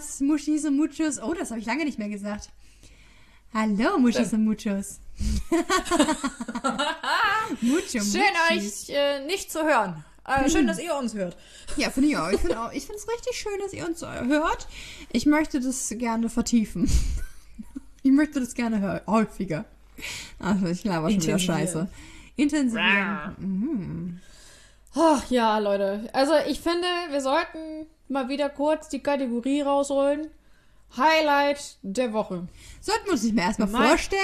Buenas, Muschis und Muchos. Oh, das habe ich lange nicht mehr gesagt. Hallo, Muschis und Muchos. Mucho, Schön, euch äh, nicht zu hören. Äh, schön, dass ihr uns hört. Ja, finde ich auch. Ich finde es richtig schön, dass ihr uns hört. Ich möchte das gerne vertiefen. Ich möchte das gerne häufiger. Also, ich glaube schon wieder scheiße. Intensivieren. Mhm. Ach ja, Leute. Also, ich finde, wir sollten mal wieder kurz die Kategorie rausholen. Highlight der Woche. Sollten wir uns nicht mehr erstmal vorstellen?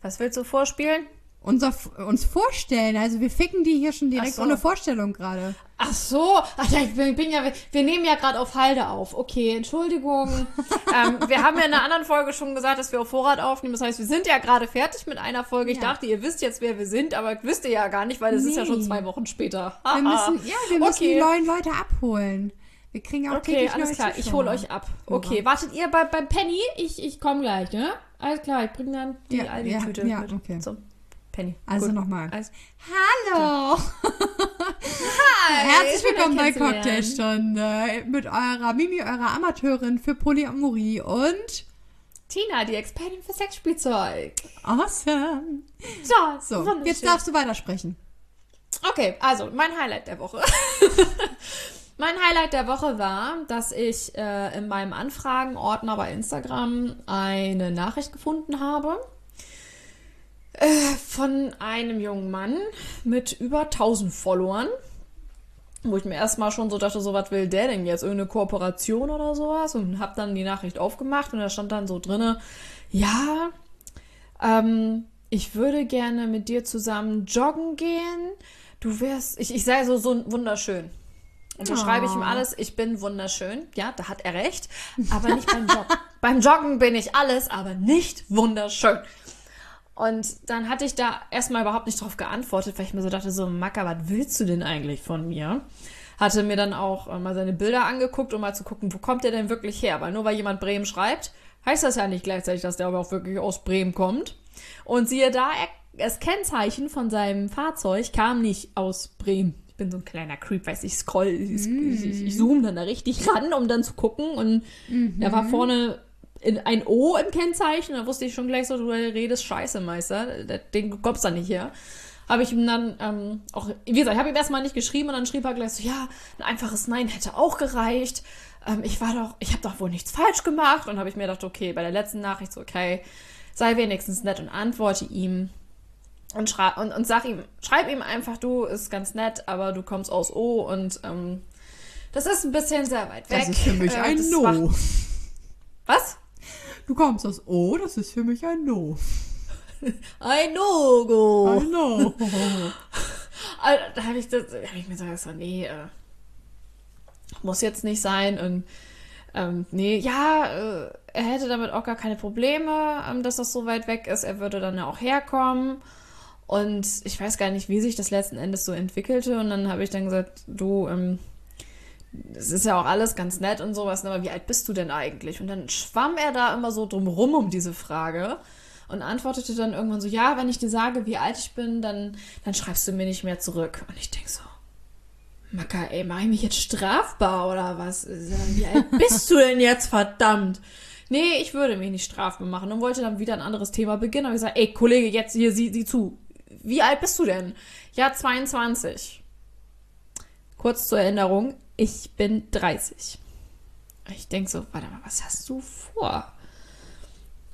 Was willst du vorspielen? Unser, uns vorstellen. Also wir ficken die hier schon direkt so. ohne Vorstellung gerade. Ach so, Ach, ich bin, bin ja, wir nehmen ja gerade auf Halde auf. Okay, Entschuldigung. ähm, wir haben ja in einer anderen Folge schon gesagt, dass wir auf Vorrat aufnehmen. Das heißt, wir sind ja gerade fertig mit einer Folge. Ich ja. dachte, ihr wisst jetzt, wer wir sind, aber wisst ihr ja gar nicht, weil es nee. ist ja schon zwei Wochen später. wir müssen, ja, wir müssen okay. die neuen Leute abholen. Wir kriegen auch Okay, alles klar, ich hole euch ab. Okay, wartet ihr bei, beim Penny? Ich, ich komme gleich, ne? Alles klar, ich bringe dann die ja, Aldi-Tüte ja, ja, mit. Okay. So. Penny. Also nochmal. Also, Hallo! Hi! Herzlich willkommen bei Cocktailstunde mit eurer Mimi, eurer Amateurin für Polyamorie und Tina, die Expertin für Sexspielzeug. Awesome! So, so jetzt darfst du weitersprechen. Okay, also mein Highlight der Woche. mein Highlight der Woche war, dass ich äh, in meinem Anfragenordner bei Instagram eine Nachricht gefunden habe äh, von einem jungen Mann mit über 1000 Followern. Wo ich mir erstmal schon so dachte, so was will der denn jetzt? Irgendeine Kooperation oder sowas? Und hab dann die Nachricht aufgemacht und da stand dann so drinne, ja, ähm, ich würde gerne mit dir zusammen joggen gehen. Du wärst, ich, ich sei so, so wunderschön. Und da oh. schreibe ich ihm alles, ich bin wunderschön. Ja, da hat er recht. Aber nicht beim Joggen. beim Joggen bin ich alles, aber nicht wunderschön. Und dann hatte ich da erstmal überhaupt nicht drauf geantwortet, weil ich mir so dachte, so, Macker, was willst du denn eigentlich von mir? Hatte mir dann auch äh, mal seine Bilder angeguckt, um mal zu gucken, wo kommt der denn wirklich her? Weil nur weil jemand Bremen schreibt, heißt das ja nicht gleichzeitig, dass der aber auch wirklich aus Bremen kommt. Und siehe da, das Kennzeichen von seinem Fahrzeug kam nicht aus Bremen. Ich bin so ein kleiner Creep, weiß ich, scroll, ich, ich, ich, ich zoome dann da richtig ran, um dann zu gucken. Und mhm. er war vorne in ein O im Kennzeichen. Da wusste ich schon gleich so, du redest Scheiße, Meister. Den kommst du nicht her. Habe ich ihm dann ähm, auch, wie gesagt, ich habe ihm erstmal nicht geschrieben und dann schrieb er gleich so, ja, ein einfaches Nein hätte auch gereicht. Ähm, ich war doch, ich habe doch wohl nichts falsch gemacht. Und habe ich mir gedacht, okay, bei der letzten Nachricht so, okay, sei wenigstens nett und antworte ihm. Und, schrei und, und sag ihm, schreib ihm einfach, du ist ganz nett, aber du kommst aus O und ähm, das ist ein bisschen sehr weit weg. Das ist für mich äh, ein No. Was? Du kommst aus O, das ist für mich ein No. Ein No-Go. Ein No. also, da habe ich, hab ich mir gesagt, so, nee, äh, muss jetzt nicht sein. Und ähm, nee, ja, äh, er hätte damit auch gar keine Probleme, ähm, dass das so weit weg ist. Er würde dann ja auch herkommen. Und ich weiß gar nicht, wie sich das letzten Endes so entwickelte. Und dann habe ich dann gesagt, du, ähm, es ist ja auch alles ganz nett und sowas, ne, aber wie alt bist du denn eigentlich? Und dann schwamm er da immer so drum rum um diese Frage und antwortete dann irgendwann so, ja, wenn ich dir sage, wie alt ich bin, dann, dann schreibst du mir nicht mehr zurück. Und ich denke so, Maka, ey, mach ich mich jetzt strafbar oder was? Wie alt bist du denn jetzt, verdammt? Nee, ich würde mich nicht strafbar machen und wollte dann wieder ein anderes Thema beginnen. Und ich gesagt, ey, Kollege, jetzt hier, sieh, sieh zu. Wie alt bist du denn? Ja, 22. Kurz zur Erinnerung, ich bin 30. Ich denke so, warte mal, was hast du vor?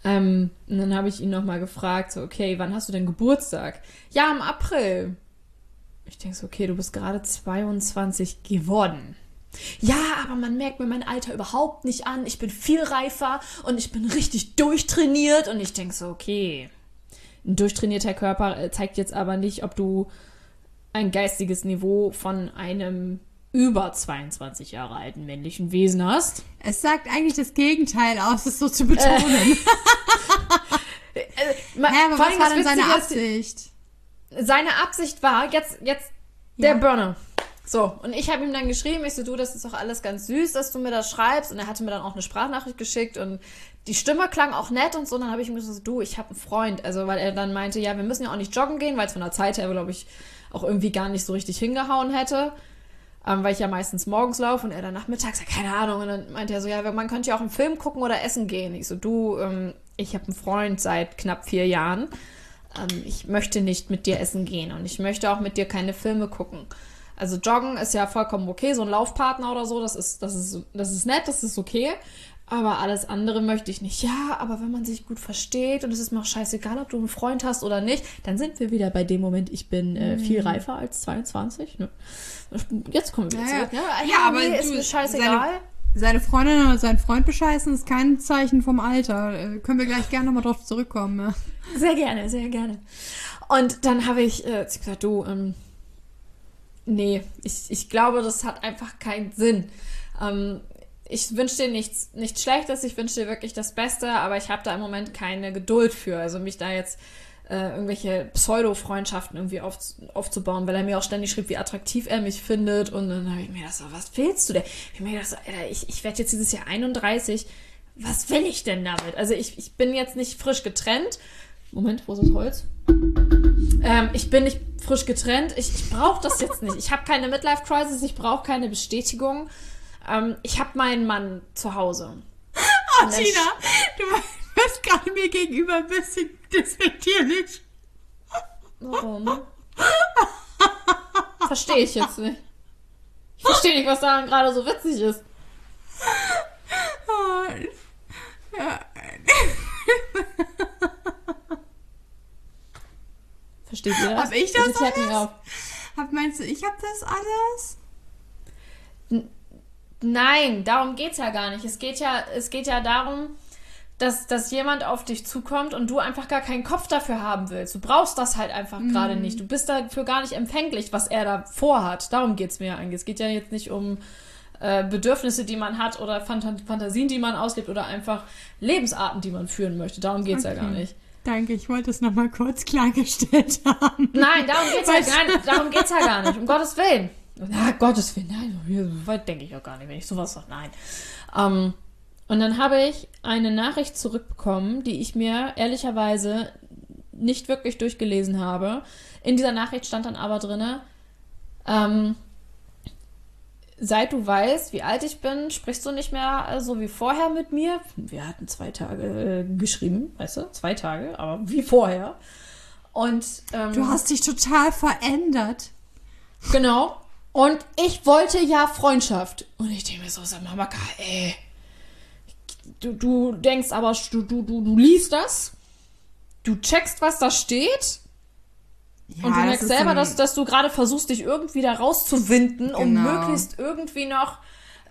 Ähm, und dann habe ich ihn nochmal gefragt, so, okay, wann hast du denn Geburtstag? Ja, im April. Ich denke so, okay, du bist gerade 22 geworden. Ja, aber man merkt mir mein Alter überhaupt nicht an. Ich bin viel reifer und ich bin richtig durchtrainiert. Und ich denke so, okay, ein durchtrainierter Körper äh, zeigt jetzt aber nicht, ob du ein geistiges Niveau von einem über 22 Jahre alten männlichen Wesen hast. Es sagt eigentlich das Gegenteil aus, es so zu betonen. Äh, äh, Hä, aber was war denn seine Absicht? Seine Absicht war, jetzt, jetzt der ja. Burner. So, und ich habe ihm dann geschrieben, ich so, du, das ist doch alles ganz süß, dass du mir das schreibst. Und er hatte mir dann auch eine Sprachnachricht geschickt und die Stimme klang auch nett und so. Und dann habe ich ihm gesagt, du, ich habe einen Freund. Also, weil er dann meinte, ja, wir müssen ja auch nicht joggen gehen, weil es von der Zeit her, glaube ich, auch irgendwie gar nicht so richtig hingehauen hätte. Ähm, weil ich ja meistens morgens laufe und er dann nachmittags, ja, keine Ahnung. Und dann meinte er so, ja, man könnte ja auch einen Film gucken oder essen gehen. Ich so, du, ähm, ich habe einen Freund seit knapp vier Jahren. Ähm, ich möchte nicht mit dir essen gehen und ich möchte auch mit dir keine Filme gucken. Also Joggen ist ja vollkommen okay, so ein Laufpartner oder so, das ist, das ist, das ist nett, das ist okay. Aber alles andere möchte ich nicht. Ja, aber wenn man sich gut versteht und es ist mir auch scheißegal, ob du einen Freund hast oder nicht, dann sind wir wieder bei dem Moment, ich bin äh, viel reifer als 22. Ne? Jetzt kommen wir wieder Ja, zurück. ja. Ne? Ja, aber nee, ist mir scheißegal. Seine Freundin oder sein Freund bescheißen ist kein Zeichen vom Alter. Äh, können wir gleich gerne nochmal drauf zurückkommen. Ja. Sehr gerne, sehr gerne. Und dann habe ich äh, gesagt, du, ähm, nee, ich, ich glaube, das hat einfach keinen Sinn. Ähm, ich wünsche dir nichts, nichts Schlechtes, ich wünsche dir wirklich das Beste, aber ich habe da im Moment keine Geduld für. Also mich da jetzt äh, irgendwelche Pseudo-Freundschaften irgendwie auf, aufzubauen, weil er mir auch ständig schrieb, wie attraktiv er mich findet. Und dann habe ich mir gedacht, so, was willst du denn? Ich habe mir gedacht, so, Alter, ich, ich werde jetzt dieses Jahr 31. Was will ich denn damit? Also ich, ich bin jetzt nicht frisch getrennt. Moment, wo ist das Holz? Ähm, ich bin nicht frisch getrennt. Ich, ich brauche das jetzt nicht. Ich habe keine Midlife-Crisis. Ich brauche keine Bestätigung. Ähm, ich habe meinen Mann zu Hause. Oh, Und Tina, du wirst gerade mir gegenüber ein bisschen despektierlich. Warum? Verstehe ich jetzt nicht. Ich verstehe nicht, was daran gerade so witzig ist. Oh, ja. Versteht ihr das? Hab ich das mich alles? Hab, meinst du, ich hab das alles? Nein, darum geht's ja gar nicht. Es geht ja, es geht ja darum, dass, dass jemand auf dich zukommt und du einfach gar keinen Kopf dafür haben willst. Du brauchst das halt einfach gerade nicht. Du bist dafür gar nicht empfänglich, was er da vorhat. Darum geht's mir eigentlich. Es geht ja jetzt nicht um äh, Bedürfnisse, die man hat oder Phant Fantasien, die man auslebt oder einfach Lebensarten, die man führen möchte. Darum geht's ja gar Okay. nicht. Danke, ich wollte es nochmal kurz klargestellt haben. Nein, darum geht's, ja, nein, darum geht's ja gar nicht. Um Gottes Willen. Na, Gottes Willen, nein, so weit denke ich auch gar nicht, wenn ich sowas sage. Nein. Ähm, und dann habe ich eine Nachricht zurückbekommen, die ich mir ehrlicherweise nicht wirklich durchgelesen habe. In dieser Nachricht stand dann aber drinne, ähm, seit du weißt, wie alt ich bin, sprichst du nicht mehr so wie vorher mit mir. Wir hatten zwei Tage äh, geschrieben, weißt du, zwei Tage, aber wie vorher. Und ähm, Du hast dich total verändert. Genau. Und ich wollte ja Freundschaft. Und ich denke mir so, sag mal, Maka, ey. Du, du denkst aber, du, du, du, du liest das. Du checkst, was da steht. Ja, und du merkst selber, dass, dass du gerade versuchst, dich irgendwie da rauszuwinden, um Genau. möglichst irgendwie noch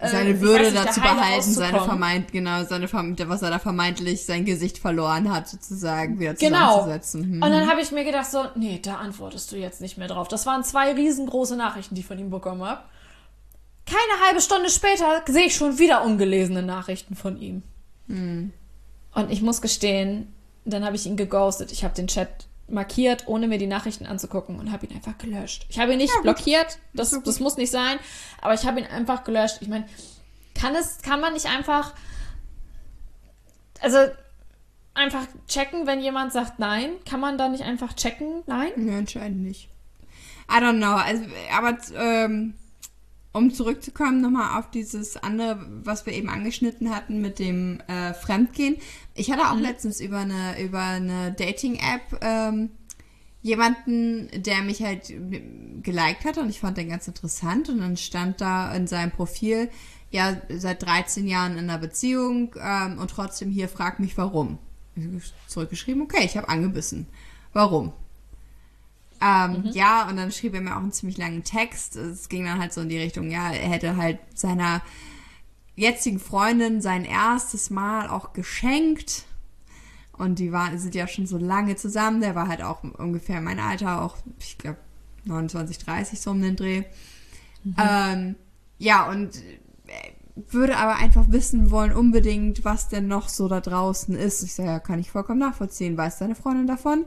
seine ich Würde dazu behalten, seine vermeint, genau, seine was er da vermeintlich sein Gesicht verloren hat, sozusagen wieder Genau. zusammenzusetzen. Hm. Und dann habe ich mir gedacht, so, nee, da antwortest du jetzt nicht mehr drauf. Das waren zwei riesengroße Nachrichten, die ich von ihm bekommen habe. Keine halbe Stunde später sehe ich schon wieder ungelesene Nachrichten von ihm. Und ich muss gestehen, dann habe ich ihn geghostet. Ich habe den Chat markiert, ohne mir die Nachrichten anzugucken und habe ihn einfach gelöscht. Ich habe ihn nicht blockiert, das, ist das muss nicht sein, aber ich habe ihn einfach gelöscht. Ich meine, kann es, kann man nicht einfach, also einfach checken, wenn jemand sagt nein? Kann man da nicht einfach checken, nein? Ja, anscheinend nicht. I don't know. Also, aber ähm, um zurückzukommen nochmal auf dieses andere, was wir eben angeschnitten hatten mit dem äh, Fremdgehen. Ich hatte auch Mhm. letztens über eine über eine Dating-App ähm, jemanden, der mich halt geliked hat und ich fand den ganz interessant und dann stand da in seinem Profil, ja, seit 13 Jahren in einer Beziehung ähm, und trotzdem hier fragt mich warum. Zurückgeschrieben, okay, ich habe angebissen. Warum? Ähm, Ja, und dann schrieb er mir auch einen ziemlich langen Text. Es ging dann halt so in die Richtung, ja, er hätte halt seiner jetzigen Freundin sein erstes Mal auch geschenkt. Und die waren, sind ja schon so lange zusammen. Der war halt auch ungefähr mein Alter, auch, ich glaube, 29, 30 so um den Dreh. Ähm, ja, und würde aber einfach wissen wollen unbedingt, was denn noch so da draußen ist. Ich sage, ja, kann ich vollkommen nachvollziehen. Weiß deine Freundin davon?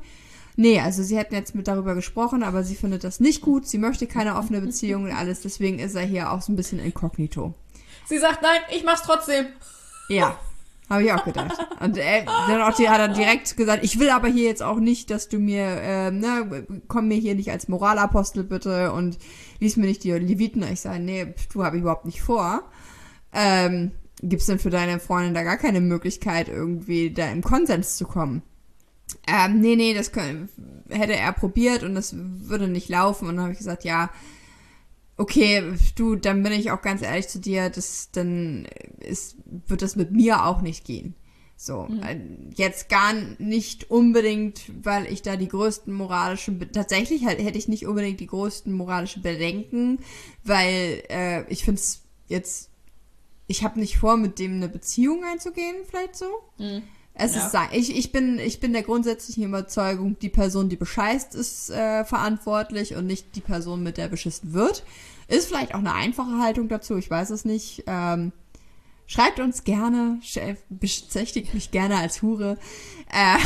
Nee, also sie hätten jetzt mit darüber gesprochen, aber sie findet das nicht gut. Sie möchte keine offene Beziehung und alles. Deswegen ist er hier auch so ein bisschen inkognito. Sie sagt nein, ich mach's trotzdem. Ja. Habe ich auch gedacht. Und er, dann auch, die, hat er direkt gesagt, ich will aber hier jetzt auch nicht, dass du mir, äh, ne, komm mir hier nicht als Moralapostel bitte und lies mir nicht die Leviten. Ich sage, nee, du habe ich überhaupt nicht vor. Ähm, Gibt es denn für deine Freundin da gar keine Möglichkeit, irgendwie da im Konsens zu kommen? Ähm, nee, nee, das können, hätte er probiert und das würde nicht laufen. Und dann habe ich gesagt, ja, okay, du, dann bin ich auch ganz ehrlich zu dir, das, dann ist, wird das mit mir auch nicht gehen. So, mhm. Äh, jetzt gar nicht unbedingt, weil ich da die größten moralischen, tatsächlich halt, hätte ich nicht unbedingt die größten moralischen Bedenken, weil äh, ich finde es jetzt, ich habe nicht vor, mit dem eine Beziehung einzugehen, vielleicht so. Mhm. Es ja. ist, ich, ich, bin, ich bin der grundsätzlichen Überzeugung, die Person, die bescheißt, ist äh, verantwortlich und nicht die Person, mit der beschissen wird. Ist vielleicht auch eine einfache Haltung dazu, ich weiß es nicht. Ähm, schreibt uns gerne, beschäftigt mich gerne als Hure. Äh,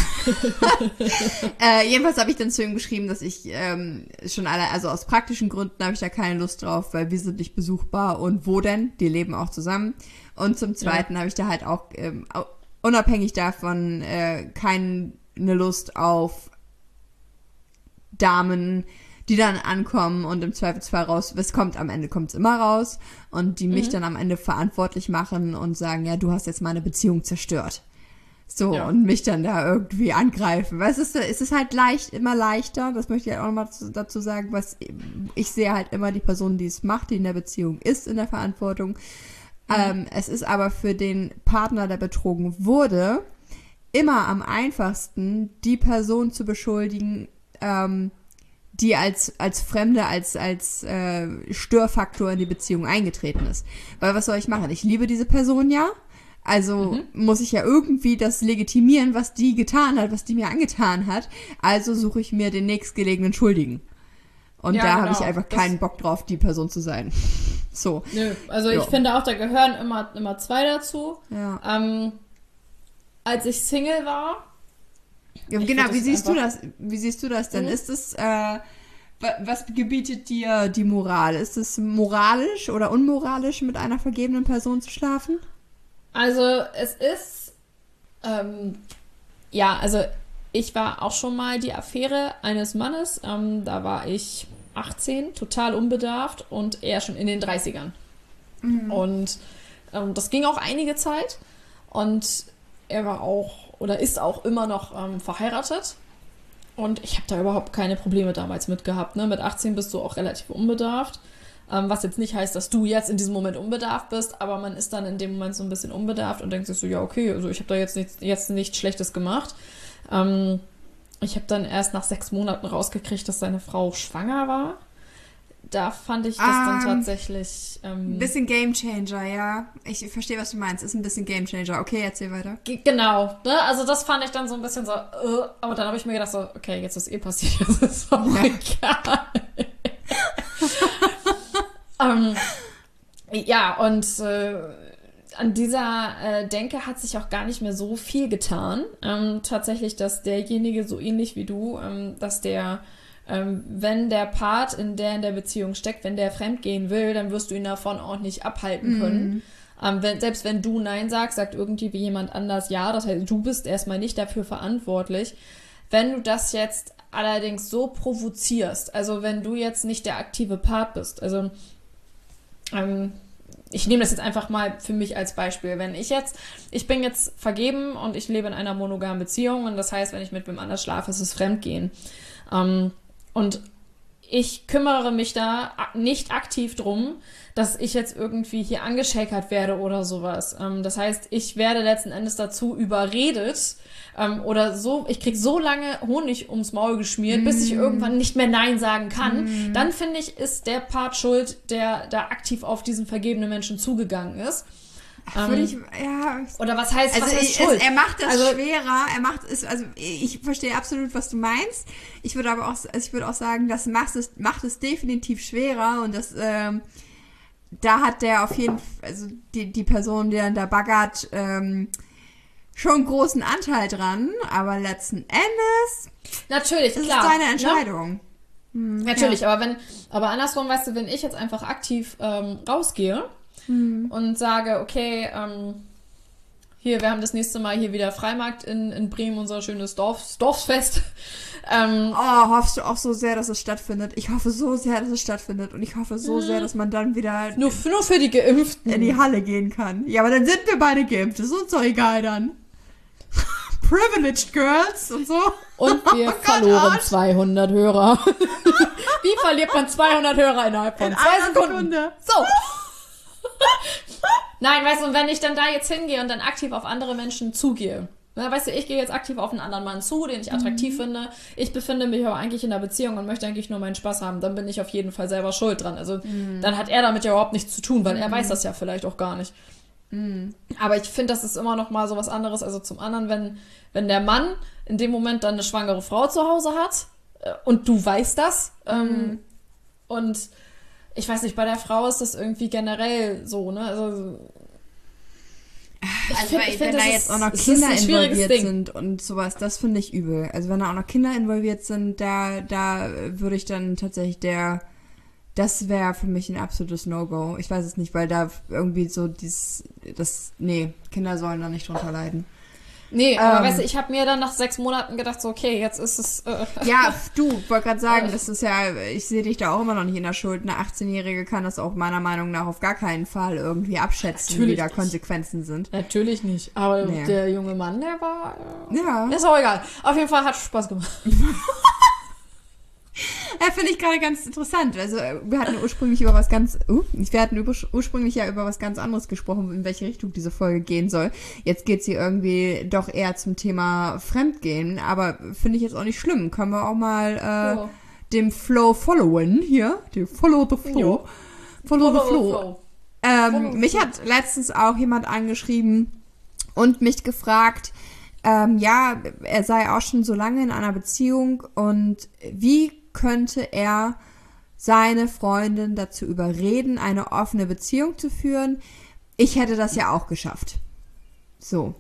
äh, jedenfalls habe ich dann zu ihm geschrieben, dass ich ähm, schon alle, also aus praktischen Gründen habe ich da keine Lust drauf, weil wir sind nicht besuchbar und wo denn? Die leben auch zusammen. Und zum Zweiten ja. habe ich da halt auch ähm, unabhängig davon äh, keine Lust auf Damen, die dann ankommen und im Zweifelsfall raus, es kommt am Ende kommt es immer raus und die mich mhm. dann am Ende verantwortlich machen und sagen, ja, du hast jetzt meine Beziehung zerstört. So, ja. und mich dann da irgendwie angreifen. Weil es ist, es ist halt leicht, immer leichter, das möchte ich halt auch nochmal dazu sagen, was ich sehe halt immer die Person, die es macht, die in der Beziehung ist, in der Verantwortung. Mhm. Ähm, es ist aber für den Partner, der betrogen wurde, immer am einfachsten, die Person zu beschuldigen, ähm, die als, als Fremde, als, als äh, Störfaktor in die Beziehung eingetreten ist. Weil was soll ich machen? Ich liebe diese Person ja. Also mhm. muss ich ja irgendwie das legitimieren, was die getan hat, was die mir angetan hat. Also suche ich mir den nächstgelegenen Schuldigen. Und ja, da genau. habe ich einfach keinen Bock drauf, die Person zu sein. So. Nö, also ich finde auch, da gehören immer, immer zwei dazu. Ja. Ähm, als ich Single war. Ja, genau, wie siehst du das? Wie siehst du das denn? Mhm. Ist es, äh, was gebietet dir die Moral? Ist es moralisch oder unmoralisch, mit einer vergebenen Person zu schlafen? Also es ist, ähm, ja, also ich war auch schon mal die Affäre eines Mannes. Ähm, da war ich 18, total unbedarft und er schon in den 30ern. Mhm. Und ähm, das ging auch einige Zeit. Und er war auch oder ist auch immer noch ähm, verheiratet. Und ich habe da überhaupt keine Probleme damals mit gehabt. Ne? Mit 18 bist du auch relativ unbedarft. Ähm, was jetzt nicht heißt, dass du jetzt in diesem Moment unbedarft bist, aber man ist dann in dem Moment so ein bisschen unbedarft und denkt sich so, ja, okay, also ich habe da jetzt, nicht, jetzt nichts Schlechtes gemacht. Ähm, ich habe dann erst nach sechs Monaten rausgekriegt, dass seine Frau schwanger war. Da fand ich das um, dann ähm, tatsächlich. Ähm, bisschen Gamechanger, ja. Ich verstehe, was du meinst. Ist ein bisschen Gamechanger. Okay, erzähl weiter. Genau. Ne? Also, das fand ich dann so ein bisschen so. Uh, aber dann habe ich mir gedacht, so, okay, jetzt ist eh passiert. Das ist auch ja. egal. ähm, ja, und. Äh, an dieser äh, Denke hat sich auch gar nicht mehr so viel getan. Ähm, tatsächlich, dass derjenige so ähnlich wie du, ähm, dass der, ähm, wenn der Part, in der in der Beziehung steckt, wenn der fremdgehen will, dann wirst du ihn davon auch nicht abhalten können. Mhm. Wenn, selbst wenn du Nein sagst, sagt irgendwie jemand anders Ja. Das heißt, du bist erstmal nicht dafür verantwortlich. Wenn du das jetzt allerdings so provozierst, also wenn du jetzt nicht der aktive Part bist, also ähm, ich nehme das jetzt einfach mal für mich als Beispiel. Wenn ich jetzt, ich bin jetzt vergeben und ich lebe in einer monogamen Beziehung und das heißt, wenn ich mit wem anders schlafe, ist es Fremdgehen. Ähm, und ich kümmere mich da nicht aktiv drum, dass ich jetzt irgendwie hier angeschäkert werde oder sowas. Ähm, das heißt, ich werde letzten Endes dazu überredet ähm, oder so, ich krieg so lange Honig ums Maul geschmiert, mm. bis ich mm. irgendwann nicht mehr Nein sagen kann. Mm. Dann finde ich, ist der Part schuld, der da aktiv auf diesen vergebenen Menschen zugegangen ist. Ähm, ich, ja. Oder was heißt, also was heißt Schuld? Er macht das also, schwerer. Er macht es, also ich verstehe absolut, was du meinst. Ich würde aber auch, also ich würde auch sagen, das macht es, macht es definitiv schwerer und das, ähm, da hat der auf jeden Fall, also die, die Person, die dann da baggert, ähm, schon großen Anteil dran, aber letzten Endes natürlich ist klar, es deine ne? Entscheidung. Ne? Hm, Natürlich, ja. aber wenn, aber andersrum, weißt du, wenn ich jetzt einfach aktiv ähm, rausgehe hm. und sage, okay, ähm, hier, wir haben das nächste Mal hier wieder Freimarkt in, in Bremen, unser schönes Dorf, Dorfsfest. Ähm, oh, hoffst du auch so sehr, dass es stattfindet? Ich hoffe so sehr, dass es stattfindet. Und ich hoffe so sehr, dass man dann wieder nur, nur für die Geimpften in die Halle gehen kann. Ja, aber dann sind wir beide geimpft. Das ist uns doch egal dann. Privileged Girls und so. Und wir oh verloren Gott, 200 Hörer. Wie verliert man 200 Hörer innerhalb von in zwei Sekunden? Sekunde. So. Nein, weißt du, und wenn ich dann da jetzt hingehe und dann aktiv auf andere Menschen zugehe, weißt du, ich gehe jetzt aktiv auf einen anderen Mann zu, den ich attraktiv mhm. finde. Ich befinde mich aber eigentlich in einer Beziehung und möchte eigentlich nur meinen Spaß haben. Dann bin ich auf jeden Fall selber schuld dran. Also mhm. dann hat er damit ja überhaupt nichts zu tun, weil mhm. er weiß das ja vielleicht auch gar nicht. Mhm. Aber ich finde, das ist immer noch mal so was anderes. Also zum anderen, wenn, wenn der Mann in dem Moment dann eine schwangere Frau zu Hause hat äh, und du weißt das ähm, mhm. und ich weiß nicht, bei der Frau ist das irgendwie generell so, ne? Also ich also, find, wenn da jetzt auch noch Kinder involviert Ding. sind und sowas, das finde ich übel. Also wenn da auch noch Kinder involviert sind, da, da würde ich dann tatsächlich der, das wäre für mich ein absolutes No-Go. Ich weiß es nicht, weil da irgendwie so dieses, das, nee, Kinder sollen da nicht drunter leiden. Nee, aber ähm, weißt du, ich habe mir dann nach sechs Monaten gedacht, so, okay, jetzt ist es. Äh, ja, du, wollte gerade sagen, das ist ja, ich sehe dich da auch immer noch nicht in der Schuld. Eine 18-Jährige kann das auch meiner Meinung nach auf gar keinen Fall irgendwie abschätzen, Natürlich wie da nicht. Konsequenzen sind. Natürlich nicht. Aber nee. der junge Mann, der war. Äh, ja. Ist auch egal. Auf jeden Fall hat Spaß gemacht. Ja, finde ich gerade ganz interessant. Also wir hatten ursprünglich über was ganz, uh, wir hatten ursprünglich ja über was ganz anderes gesprochen, in welche Richtung diese Folge gehen soll. Jetzt geht sie irgendwie doch eher zum Thema Fremdgehen, aber finde ich jetzt auch nicht schlimm. Können wir auch mal äh, oh. dem Flow followen hier, dem Follow the Flow. Follow, Follow the Flow. flow. Ähm, Follow mich flow. hat letztens auch jemand angeschrieben und mich gefragt, ähm, ja, er sei auch schon so lange in einer Beziehung und wie könnte er seine Freundin dazu überreden, eine offene Beziehung zu führen. Ich hätte das ja auch geschafft. So.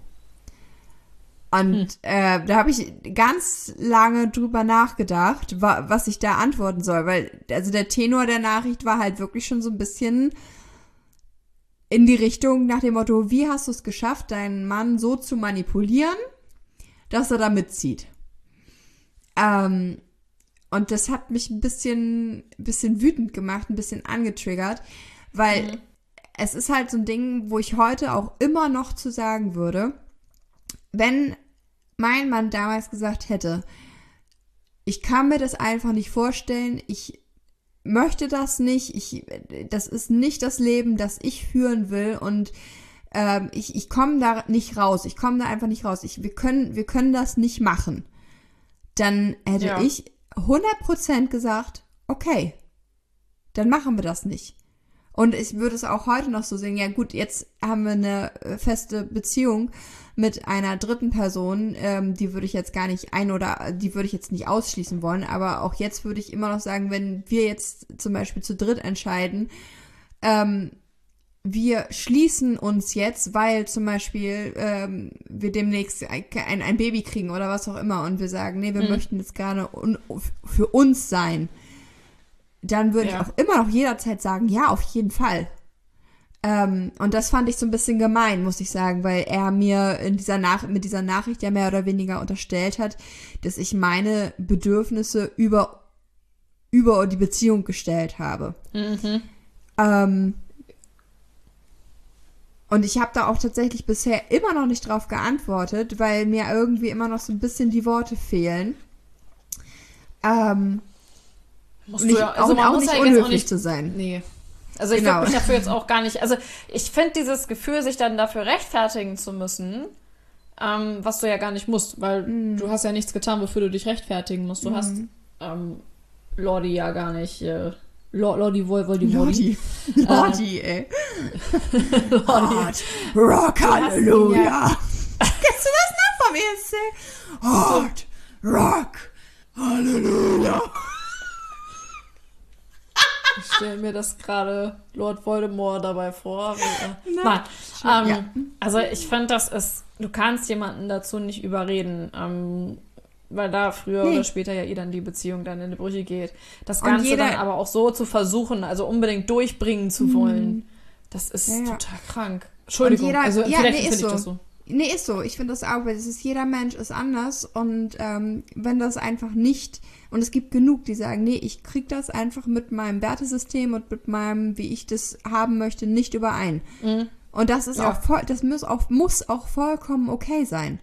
Und hm. äh, da habe ich ganz lange drüber nachgedacht, wa was ich da antworten soll, weil also der Tenor der Nachricht war halt wirklich schon so ein bisschen in die Richtung nach dem Motto, wie hast du es geschafft, deinen Mann so zu manipulieren, dass er da mitzieht? Ähm, und das hat mich ein bisschen, bisschen wütend gemacht, ein bisschen angetriggert, weil mhm. es ist halt so ein Ding, wo ich heute auch immer noch zu sagen würde, wenn mein Mann damals gesagt hätte, ich kann mir das einfach nicht vorstellen, ich möchte das nicht, ich, das ist nicht das Leben, das ich führen will und ähm, ich, ich komme da nicht raus, ich komme da einfach nicht raus, ich, wir, können, wir können das nicht machen. Dann hätte ja. ich 100% gesagt, okay, dann machen wir das nicht. Und ich würde es auch heute noch so sehen, ja gut, jetzt haben wir eine äh, feste Beziehung mit einer dritten Person, ähm, die würde ich jetzt gar nicht ein oder die würde ich jetzt nicht ausschließen wollen, aber auch jetzt würde ich immer noch sagen, wenn wir jetzt zum Beispiel zu dritt entscheiden, ähm, wir schließen uns jetzt, weil zum Beispiel ähm, wir demnächst ein, ein Baby kriegen oder was auch immer und wir sagen, nee, wir mhm. möchten jetzt gerne für uns sein, dann würde ja. ich auch immer noch jederzeit sagen, ja, auf jeden Fall. Ähm, und das fand ich so ein bisschen gemein, muss ich sagen, weil er mir in dieser Nach mit dieser Nachricht ja mehr oder weniger unterstellt hat, dass ich meine Bedürfnisse über, über die Beziehung gestellt habe. Mhm. Ähm, und ich habe da auch tatsächlich bisher immer noch nicht drauf geantwortet, weil mir irgendwie immer noch so ein bisschen die Worte fehlen. Ähm, Musst du ja, also auch, auch muss nicht ja unhöflich nicht, zu sein. Nee. Also ich genau. würde mich dafür jetzt auch gar nicht. Also ich finde dieses Gefühl, sich dann dafür rechtfertigen zu müssen, ähm, was du ja gar nicht musst, weil mm. du hast ja nichts getan, wofür du dich rechtfertigen musst. Du mm. hast ähm, Lordi ja gar nicht äh, Lordi Voldemort. Lordi. Lordi, ey. Lord, Rock, Halleluja. Kennst du das noch vom ESC? Lord, Rock, Halleluja. Ich stelle mir das gerade Lord Voldemort dabei vor. Nein. Nein. Ähm, ja. Also ich finde, das ist, du kannst jemanden dazu nicht überreden. Ähm, weil da früher nee. oder später ja eh dann die Beziehung dann in die Brüche geht. Das Ganze jeder, dann aber auch so zu versuchen, also unbedingt durchbringen zu mhm. wollen, das ist ja, ja. total krank. Entschuldigung, jeder, also ja, nee, ist so. das so. Nee, ist so. Ich finde das auch, weil es ist, jeder Mensch ist anders und ähm, wenn das einfach nicht, und es gibt genug, die sagen, nee, ich krieg das einfach mit meinem Wertesystem und mit meinem, wie ich das haben möchte, nicht überein. Mhm. Und das ist ja. auch voll, das muss auch, muss auch vollkommen okay sein.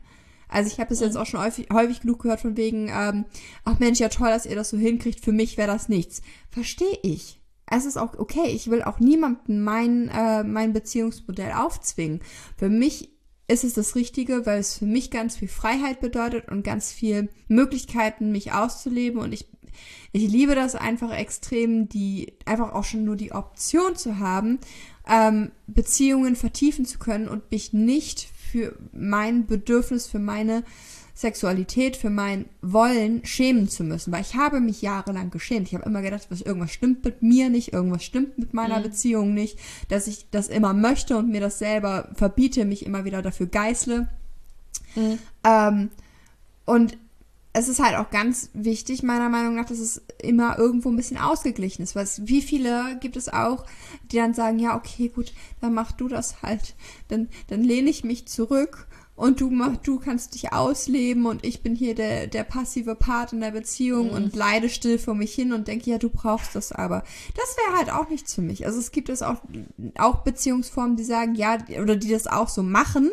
Also ich habe das jetzt mhm. auch schon häufig, häufig genug gehört von wegen, ähm, ach Mensch, ja toll, dass ihr das so hinkriegt, für mich wäre das nichts. Verstehe ich. Es ist auch okay, ich will auch niemandem mein, äh, mein Beziehungsmodell aufzwingen. Für mich ist es das Richtige, weil es für mich ganz viel Freiheit bedeutet und ganz viel Möglichkeiten, mich auszuleben. Und ich, ich liebe das einfach extrem, die einfach auch schon nur die Option zu haben, ähm, Beziehungen vertiefen zu können und mich nicht für mein Bedürfnis, für meine Sexualität, für mein Wollen schämen zu müssen, weil ich habe mich jahrelang geschämt. Ich habe immer gedacht, was irgendwas stimmt mit mir nicht, irgendwas stimmt mit meiner mhm. Beziehung nicht, dass ich das immer möchte und mir das selber verbiete, mich immer wieder dafür geißle. Mhm. Ähm, und es ist halt auch ganz wichtig, meiner Meinung nach, dass es immer irgendwo ein bisschen ausgeglichen ist. Weil wie viele gibt es auch, die dann sagen, ja, okay, gut, dann mach du das halt. Dann, dann lehne ich mich zurück und du mach, du kannst dich ausleben und ich bin hier der, der passive Part in der Beziehung mhm. und leide still vor mich hin und denke, ja, du brauchst das aber. Das wäre halt auch nichts für mich. Also es gibt es auch, auch Beziehungsformen, die sagen, ja, oder die das auch so machen,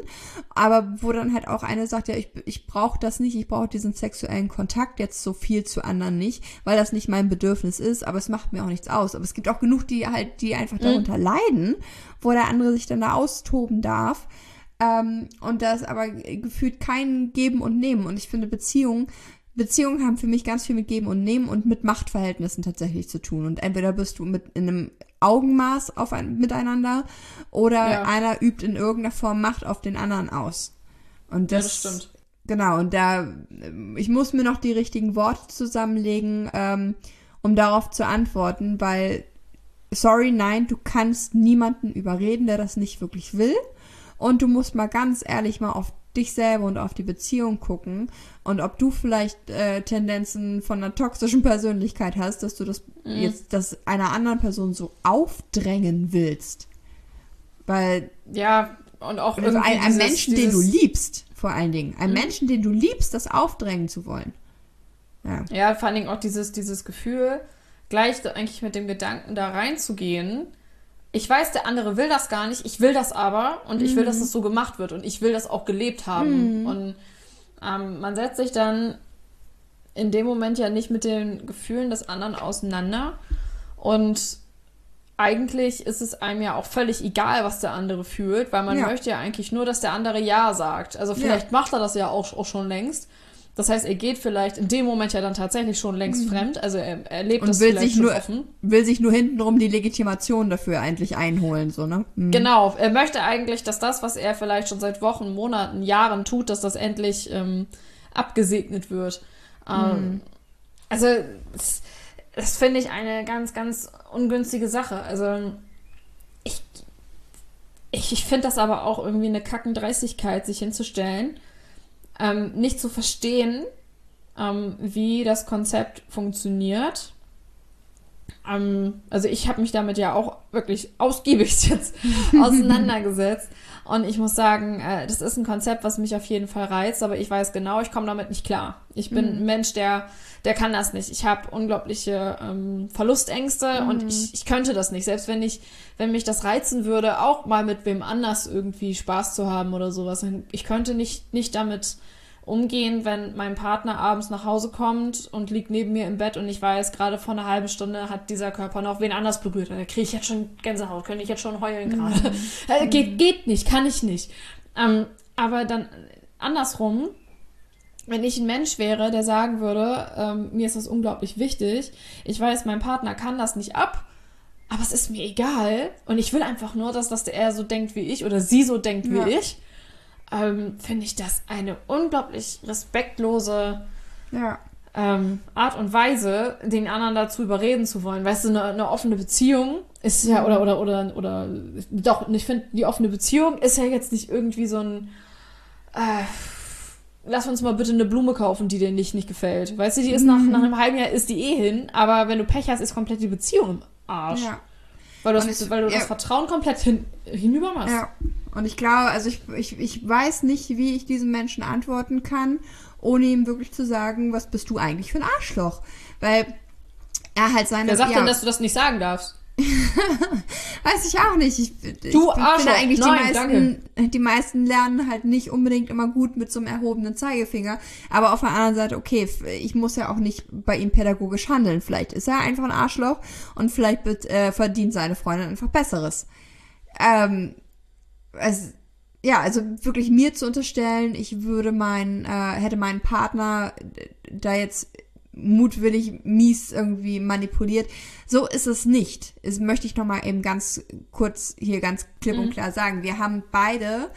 aber wo dann halt auch eine sagt, ja, ich, ich brauche das nicht, ich brauche diesen sexuellen Kontakt jetzt so viel zu anderen nicht, weil das nicht mein Bedürfnis ist, aber es macht mir auch nichts aus. Aber es gibt auch genug, die halt, die einfach mhm. darunter leiden, wo der andere sich dann da austoben darf. Ähm, und da ist aber gefühlt kein Geben und Nehmen. Und ich finde, Beziehungen, Beziehungen haben für mich ganz viel mit Geben und Nehmen und mit Machtverhältnissen tatsächlich zu tun. Und entweder bist du mit in einem Augenmaß auf ein, miteinander oder ja. einer übt in irgendeiner Form Macht auf den anderen aus. Und das, ja, das stimmt. Genau, und da, ich muss mir noch die richtigen Worte zusammenlegen, ähm, um darauf zu antworten, weil, sorry, nein, du kannst niemanden überreden, der das nicht wirklich will. Und du musst mal ganz ehrlich mal auf dich selber und auf die Beziehung gucken und ob du vielleicht äh, Tendenzen von einer toxischen Persönlichkeit hast, dass du das mhm. jetzt das einer anderen Person so aufdrängen willst. Weil ja und auch also ein, ein Menschen, den du liebst, vor allen Dingen, ein mhm. Menschen, den du liebst, das aufdrängen zu wollen. Ja, ja vor allen Dingen auch dieses dieses Gefühl, gleich eigentlich mit dem Gedanken da reinzugehen ich weiß, der andere will das gar nicht, ich will das aber und mhm. ich will, dass es das so gemacht wird und ich will das auch gelebt haben. Mhm. Und ähm, man setzt sich dann in dem Moment ja nicht mit den Gefühlen des anderen auseinander und eigentlich ist es einem ja auch völlig egal, was der andere fühlt, weil man ja. möchte ja eigentlich nur, dass der andere Ja sagt. Also vielleicht ja. macht er das ja auch, auch schon längst. Das heißt, er geht vielleicht in dem Moment ja dann tatsächlich schon längst mhm. fremd. Also er, er lebt und das will vielleicht sich nur, offen. Will sich nur hintenrum die Legitimation dafür eigentlich einholen, so, ne? Mhm. Genau. Er möchte eigentlich, dass das, was er vielleicht schon seit Wochen, Monaten, Jahren tut, dass das endlich ähm, abgesegnet wird. Ähm, mhm. Also, das, das finde ich eine ganz, ganz ungünstige Sache. Also, ich, ich, ich finde das aber auch irgendwie eine Kackendreistigkeit, sich hinzustellen ähm, nicht zu verstehen, ähm, wie das Konzept funktioniert. Ähm, also ich habe mich damit ja auch wirklich ausgiebig jetzt auseinandergesetzt. Und ich muss sagen, äh, das ist ein Konzept, was mich auf jeden Fall reizt, aber ich weiß genau, ich komme damit nicht klar. Ich bin mhm. ein Mensch, der, der kann das nicht. Ich habe unglaubliche ähm, Verlustängste mhm. und ich, ich könnte das nicht. Selbst wenn ich, wenn mich das reizen würde, auch mal mit wem anders irgendwie Spaß zu haben oder sowas. Ich könnte nicht, nicht damit umgehen, wenn mein Partner abends nach Hause kommt und liegt neben mir im Bett und ich weiß, gerade vor einer halben Stunde hat dieser Körper noch wen anders berührt. Da kriege ich jetzt schon Gänsehaut, könnte ich jetzt schon heulen gerade. Mhm. Äh, geht, geht nicht, kann ich nicht. Ähm, aber dann andersrum, wenn ich ein Mensch wäre, der sagen würde, ähm, mir ist das unglaublich wichtig, ich weiß, mein Partner kann das nicht ab, aber es ist mir egal und ich will einfach nur, dass, dass er so denkt wie ich oder sie so denkt ja. wie ich ähm, finde ich das eine unglaublich respektlose ja. ähm, Art und Weise, den anderen dazu überreden zu wollen. Weißt du, eine, eine offene Beziehung ist ja, oder, oder, oder, oder, doch, ich finde, die offene Beziehung ist ja jetzt nicht irgendwie so ein, äh, lass uns mal bitte eine Blume kaufen, die dir nicht, nicht gefällt. Weißt du, die ist nach, mhm. nach einem halben Jahr ist die eh hin, aber wenn du Pech hast, ist komplett die Beziehung im Arsch. Ja. Weil du, das, weil du ja. das Vertrauen komplett hin, hinüber machst. Ja. Und ich glaube, also ich, ich, ich weiß nicht, wie ich diesem Menschen antworten kann, ohne ihm wirklich zu sagen, was bist du eigentlich für ein Arschloch? Weil er halt seine. Wer sagt ja, denn, dass du das nicht sagen darfst? Weiß ich auch nicht. Ich, du ich Arschloch. eigentlich Nein, die meisten, danke. die meisten lernen halt nicht unbedingt immer gut mit so einem erhobenen Zeigefinger. Aber auf der anderen Seite, okay, ich muss ja auch nicht bei ihm pädagogisch handeln. Vielleicht ist er einfach ein Arschloch und vielleicht wird, äh, verdient seine Freundin einfach Besseres. Ähm, es, ja, also wirklich mir zu unterstellen, ich würde meinen, äh, hätte meinen Partner da jetzt mutwillig mies irgendwie manipuliert. So ist es nicht. Das möchte ich nochmal eben ganz kurz hier ganz klipp und mhm. klar sagen. Wir haben beide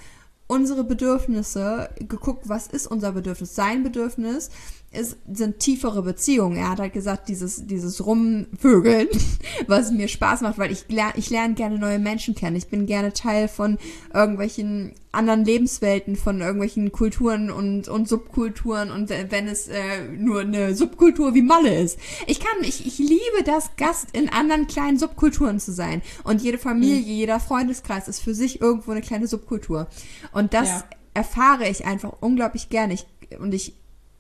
unsere Bedürfnisse geguckt, was ist unser Bedürfnis? Sein Bedürfnis ist, sind tiefere Beziehungen. Er hat halt gesagt, dieses, dieses Rumvögeln, was mir Spaß macht, weil ich, lerne ich lerne gerne neue Menschen kennen. Ich bin gerne Teil von irgendwelchen anderen Lebenswelten, von irgendwelchen Kulturen und, und Subkulturen und wenn es äh, nur eine Subkultur wie Malle ist. Ich kann, ich, ich liebe das, Gast in anderen kleinen Subkulturen zu sein. Und jede Familie, mhm. jeder Freundeskreis ist für sich irgendwo eine kleine Subkultur. Und das ja. erfahre ich einfach unglaublich gerne. Ich, und ich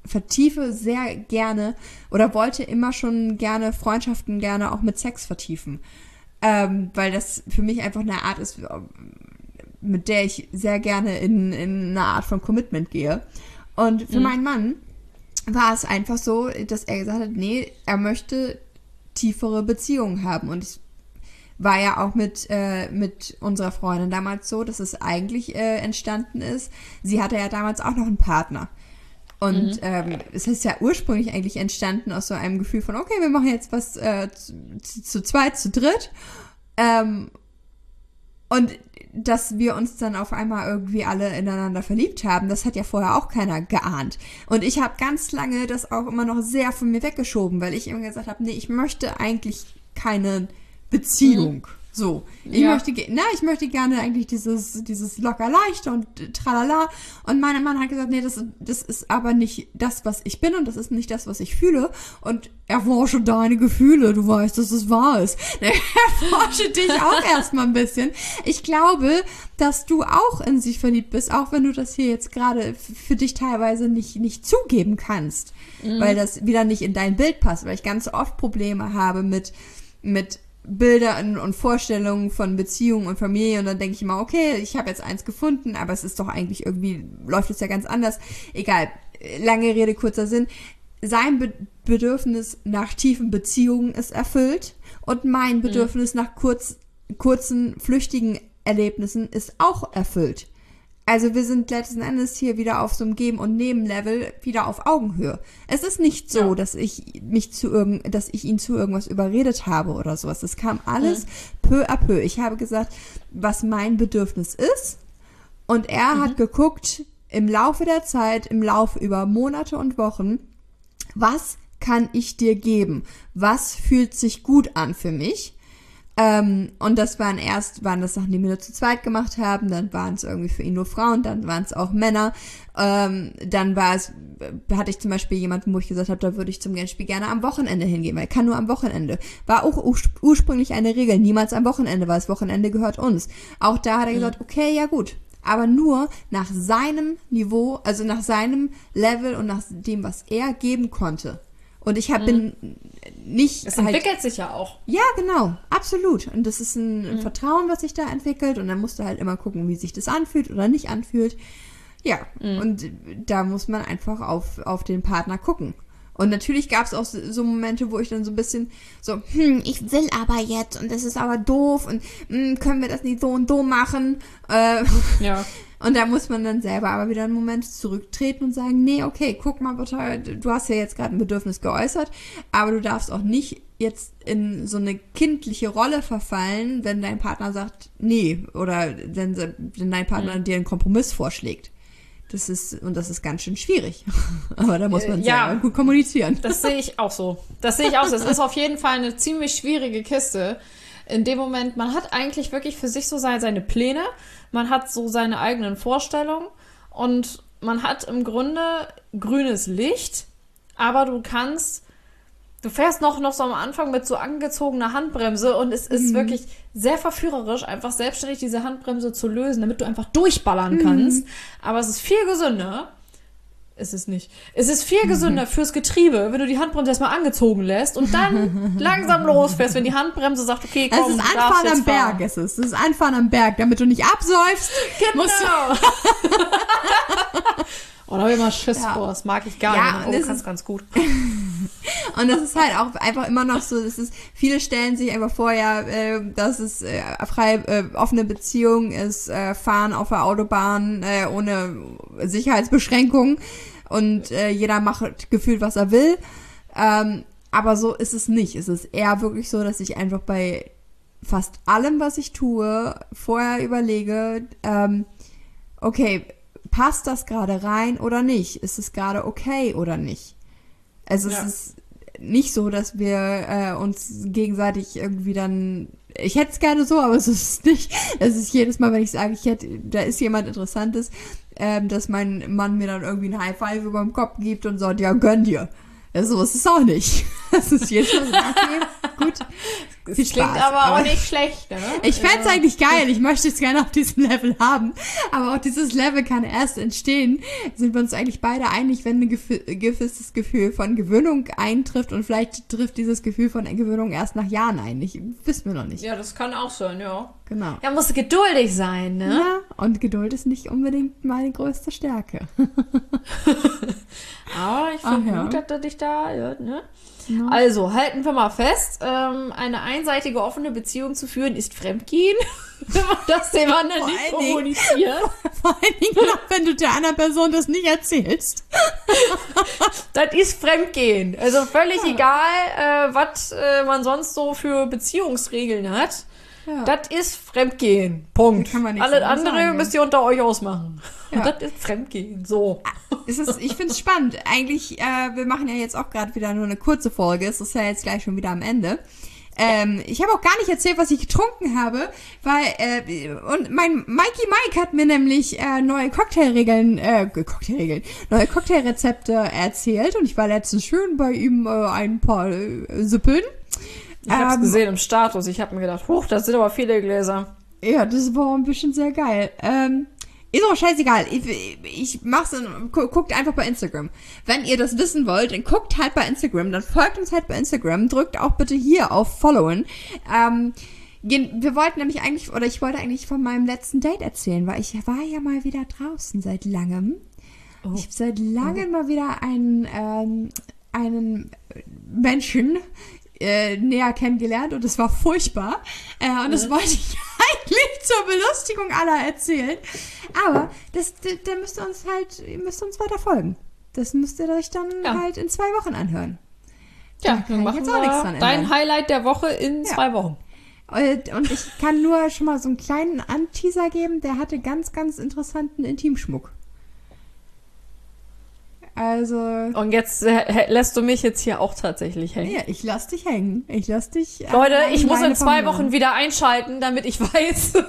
vertiefe sehr gerne oder wollte immer schon gerne Freundschaften gerne auch mit Sex vertiefen. Ähm, weil das für mich einfach eine Art ist, mit der ich sehr gerne in, in eine Art von Commitment gehe. Und für mhm. meinen Mann war es einfach so, dass er gesagt hat, nee, er möchte tiefere Beziehungen haben. Und ich war ja auch mit, äh, mit unserer Freundin damals so, dass es eigentlich äh, entstanden ist. Sie hatte ja damals auch noch einen Partner. Und mhm. ähm, es ist ja ursprünglich eigentlich entstanden aus so einem Gefühl von, okay, wir machen jetzt was äh, zu, zu zweit, zu dritt. Ähm, und dass wir uns dann auf einmal irgendwie alle ineinander verliebt haben, das hat ja vorher auch keiner geahnt. Und ich habe ganz lange das auch immer noch sehr von mir weggeschoben, weil ich immer gesagt habe, nee, ich möchte eigentlich keine Beziehung. Mhm. So, ich ja. möchte, na, ich möchte gerne eigentlich dieses, dieses locker leicht und tralala. Und mein Mann hat gesagt, nee, das, das ist aber nicht das, was ich bin und das ist nicht das, was ich fühle. Und erforsche deine Gefühle, du weißt, dass es wahr ist. erforsche dich auch erstmal ein bisschen. Ich glaube, dass du auch in sich verliebt bist, auch wenn du das hier jetzt gerade für dich teilweise nicht, nicht zugeben kannst. Mhm. Weil das wieder nicht in dein Bild passt, weil ich ganz oft Probleme habe mit, mit Bilder und Vorstellungen von Beziehungen und Familie und dann denke ich immer, okay, ich habe jetzt eins gefunden, aber es ist doch eigentlich irgendwie, läuft es ja ganz anders. Egal, lange Rede, kurzer Sinn. Sein Be Bedürfnis nach tiefen Beziehungen ist erfüllt und mein mhm. Bedürfnis mhm. nach kurz, kurzen, flüchtigen Erlebnissen ist auch erfüllt. Also wir sind letzten Endes hier wieder auf so einem Geben- und Nehmen-Level wieder auf Augenhöhe. Es ist nicht so, ja. dass ich mich zu irgend, dass ich ihn zu irgendwas überredet habe oder sowas. Es kam alles mhm. peu à peu. Ich habe gesagt, was mein Bedürfnis ist. Und er mhm. hat geguckt im Laufe der Zeit, im Laufe über Monate und Wochen, was kann ich dir geben? Was fühlt sich gut an für mich? Ähm, und das waren erst, waren das Sachen, die wir nur zu zweit gemacht haben, dann waren es irgendwie für ihn nur Frauen, dann waren es auch Männer, ähm, dann war es, hatte ich zum Beispiel jemanden, wo ich gesagt habe, da würde ich zum Spiel gerne am Wochenende hingehen, weil er kann nur am Wochenende. War auch ursprünglich eine Regel, niemals am Wochenende, weil das Wochenende gehört uns. Auch da hat er mhm. gesagt, okay, ja gut, aber nur nach seinem Niveau, also nach seinem Level und nach dem, was er geben konnte. Und ich hab, mhm. bin nicht. Es halt, entwickelt sich ja auch. Ja, genau, absolut. Und das ist ein, mhm. Vertrauen, was sich da entwickelt. Und dann musst du halt immer gucken, wie sich das anfühlt oder nicht anfühlt. Ja, mhm. und da muss man einfach auf, auf den Partner gucken. Und natürlich gab es auch so, Momente, wo ich dann so ein bisschen so, hm, ich will aber jetzt und das ist aber doof und hm, können wir das nicht so und so machen? Äh, ja. Und da muss man dann selber aber wieder einen Moment zurücktreten und sagen, nee, okay, guck mal bitte, du hast ja jetzt gerade ein Bedürfnis geäußert, aber du darfst auch nicht jetzt in so eine kindliche Rolle verfallen, wenn dein Partner sagt, nee, oder wenn, wenn dein Partner mhm. dir einen Kompromiss vorschlägt. Das ist, und das ist ganz schön schwierig. Aber da muss man äh, ja, gut kommunizieren. Das sehe ich auch so. Das sehe ich auch so. Es ist auf jeden Fall eine ziemlich schwierige Kiste. In dem Moment, man hat eigentlich wirklich für sich so seine Pläne man hat so seine eigenen Vorstellungen und man hat im Grunde grünes Licht, aber du kannst Du fährst noch, noch so am Anfang mit so angezogener Handbremse und es ist wirklich sehr verführerisch, einfach selbstständig diese Handbremse zu lösen, damit du einfach durchballern kannst. Aber es ist viel gesünder. Es ist nicht. Es ist viel gesünder fürs Getriebe, wenn du die Handbremse erstmal angezogen lässt und dann langsam losfährst, wenn die Handbremse sagt, okay, Es komm, ist du darfst Anfahren am Berg, fahren. ist es. Es ist Anfahren am Berg, damit du nicht absäufst. Musst du Genau. oh, da habe ich immer Schiss Ja. vor. Das mag ich gar Ja, nicht. und Oh, kannst ist- ganz gut. Und das ist halt auch einfach immer noch so, das ist, viele stellen sich einfach vor, ja, äh, dass es äh, frei äh, offene Beziehung ist, äh, fahren auf der Autobahn äh, ohne Sicherheitsbeschränkungen und äh, jeder macht gefühlt, was er will. Ähm, aber so ist es nicht. Es ist eher wirklich so, dass ich einfach bei fast allem, was ich tue, vorher überlege, ähm, okay, passt das gerade rein oder nicht? Ist es gerade okay oder nicht? Also Ja. es ist nicht so, dass wir äh, uns gegenseitig irgendwie dann. Ich hätte es gerne so, aber es ist nicht. Es ist jedes Mal, wenn ich sage, ich hätte, da ist jemand Interessantes, ähm, dass mein Mann mir dann irgendwie ein High Five über dem Kopf gibt und sagt, ja, gönn dir. Ja, so ist es auch nicht. Das ist so, okay, gut. Das Viel klingt Spaß, aber auch nicht schlecht, ne? Ich fänd's eigentlich geil. Ich möchte es gerne auf diesem Level haben. Aber auch dieses Level kann erst entstehen. Sind wir uns eigentlich beide einig, wenn ein gewisses Gefühl von Gewöhnung eintrifft und vielleicht trifft dieses Gefühl von Gewöhnung erst nach Jahren ein. Ich, wissen wir noch nicht. Ja, das kann auch sein, ja. Genau. Ja, musst du geduldig sein, ne? Ja, und Geduld ist nicht unbedingt meine größte Stärke. Aber ich finde ja. gut, dass du dich da, ja, ne? Ja. Also, halten wir mal fest, ähm, eine einseitige offene Beziehung zu führen ist Fremdgehen. Wenn man das dem anderen nicht kommuniziert. Vor allen Dingen noch, wenn du der anderen Person das nicht erzählst. Das ist Fremdgehen. Also völlig egal, äh, was äh, man sonst so für Beziehungsregeln hat. Ja. Das ist Fremdgehen. Punkt. Alles andere sagen, müsst ihr unter euch ausmachen. Ja. Das ist Fremdgehen. So. es ist, ich finde es spannend. Eigentlich, äh, wir machen ja jetzt auch gerade wieder nur eine kurze Folge. Es ist ja jetzt gleich schon wieder am Ende. Ähm, ich habe auch gar nicht erzählt, was ich getrunken habe, weil äh, und mein Mikey Mike hat mir nämlich äh, neue Cocktailregeln, äh, Cocktailregeln, neue Cocktailrezepte erzählt und ich war letztens schön bei ihm äh, ein paar äh, Sippeln. Ich hab's Ähm, gesehen im Status. Ich habe mir gedacht, huch, das sind aber viele Gläser. Ja, das war ein bisschen sehr geil. Ähm, ist auch scheißegal. Ich, ich mach's in, gu- guckt einfach bei Instagram. Wenn ihr das wissen wollt, dann guckt halt bei Instagram, dann folgt uns halt bei Instagram, drückt auch bitte hier auf Followen. Ähm, wir wollten nämlich eigentlich, oder ich wollte eigentlich von meinem letzten Date erzählen, weil ich war ja mal wieder draußen seit langem. Oh. Ich habe seit langem mal wieder einen, ähm, einen Menschen äh, näher kennengelernt und es war furchtbar. Äh, und das wollte ich eigentlich zur Belustigung aller erzählen. Aber das, da, da müsst ihr uns halt, ihr müsst uns weiter folgen. Das müsst ihr euch dann Ja. halt in zwei Wochen anhören. Ja, dann machen jetzt auch nichts dran wir dein. Highlight der Woche in Ja. zwei Wochen. Und, und ich kann nur schon mal so einen kleinen Anteaser geben, der hatte ganz, ganz interessanten Intimschmuck. Also, Und jetzt äh, lässt du mich jetzt hier auch tatsächlich hängen. ja, ich lass dich hängen. Ich lass dich. an Leute, ich muss in zwei. Wochen wieder einschalten, damit ich weiß.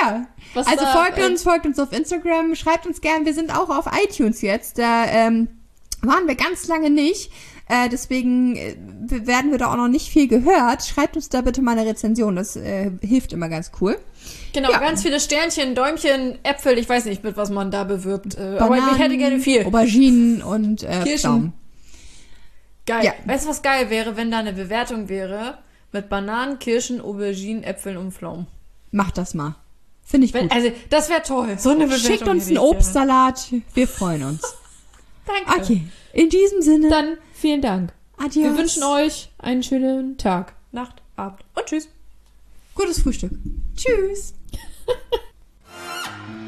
Ja. Was also da, folgt äh, uns, folgt uns auf Instagram, schreibt uns gern. Wir sind auch auf iTunes jetzt. Da ähm, waren wir ganz lange nicht. Äh, deswegen äh, werden wir da auch noch nicht viel gehört. Schreibt uns da bitte mal eine Rezension. Das äh, hilft immer ganz cool. Genau, Ja. ganz viele Sternchen, Däumchen, Äpfel, ich weiß nicht, mit was man da bewirbt. Äh, aber ich hätte gerne viel. Auberginen und äh, Kirschen. Pflaumen. Geil. Ja. Weißt du, was geil wäre, wenn da eine Bewertung wäre? Mit Bananen, Kirschen, Auberginen, Äpfeln und Pflaumen. Macht das mal. Finde ich Wenn, gut. also, das wäre toll. So eine Bewertung. Schickt uns einen. Obstsalat. Wir freuen uns. Danke. Okay. In diesem Sinne. Dann Vielen Dank. Adios. Wir wünschen euch einen schönen Tag, Nacht, Abend und tschüss. Gutes Frühstück. Tschüss.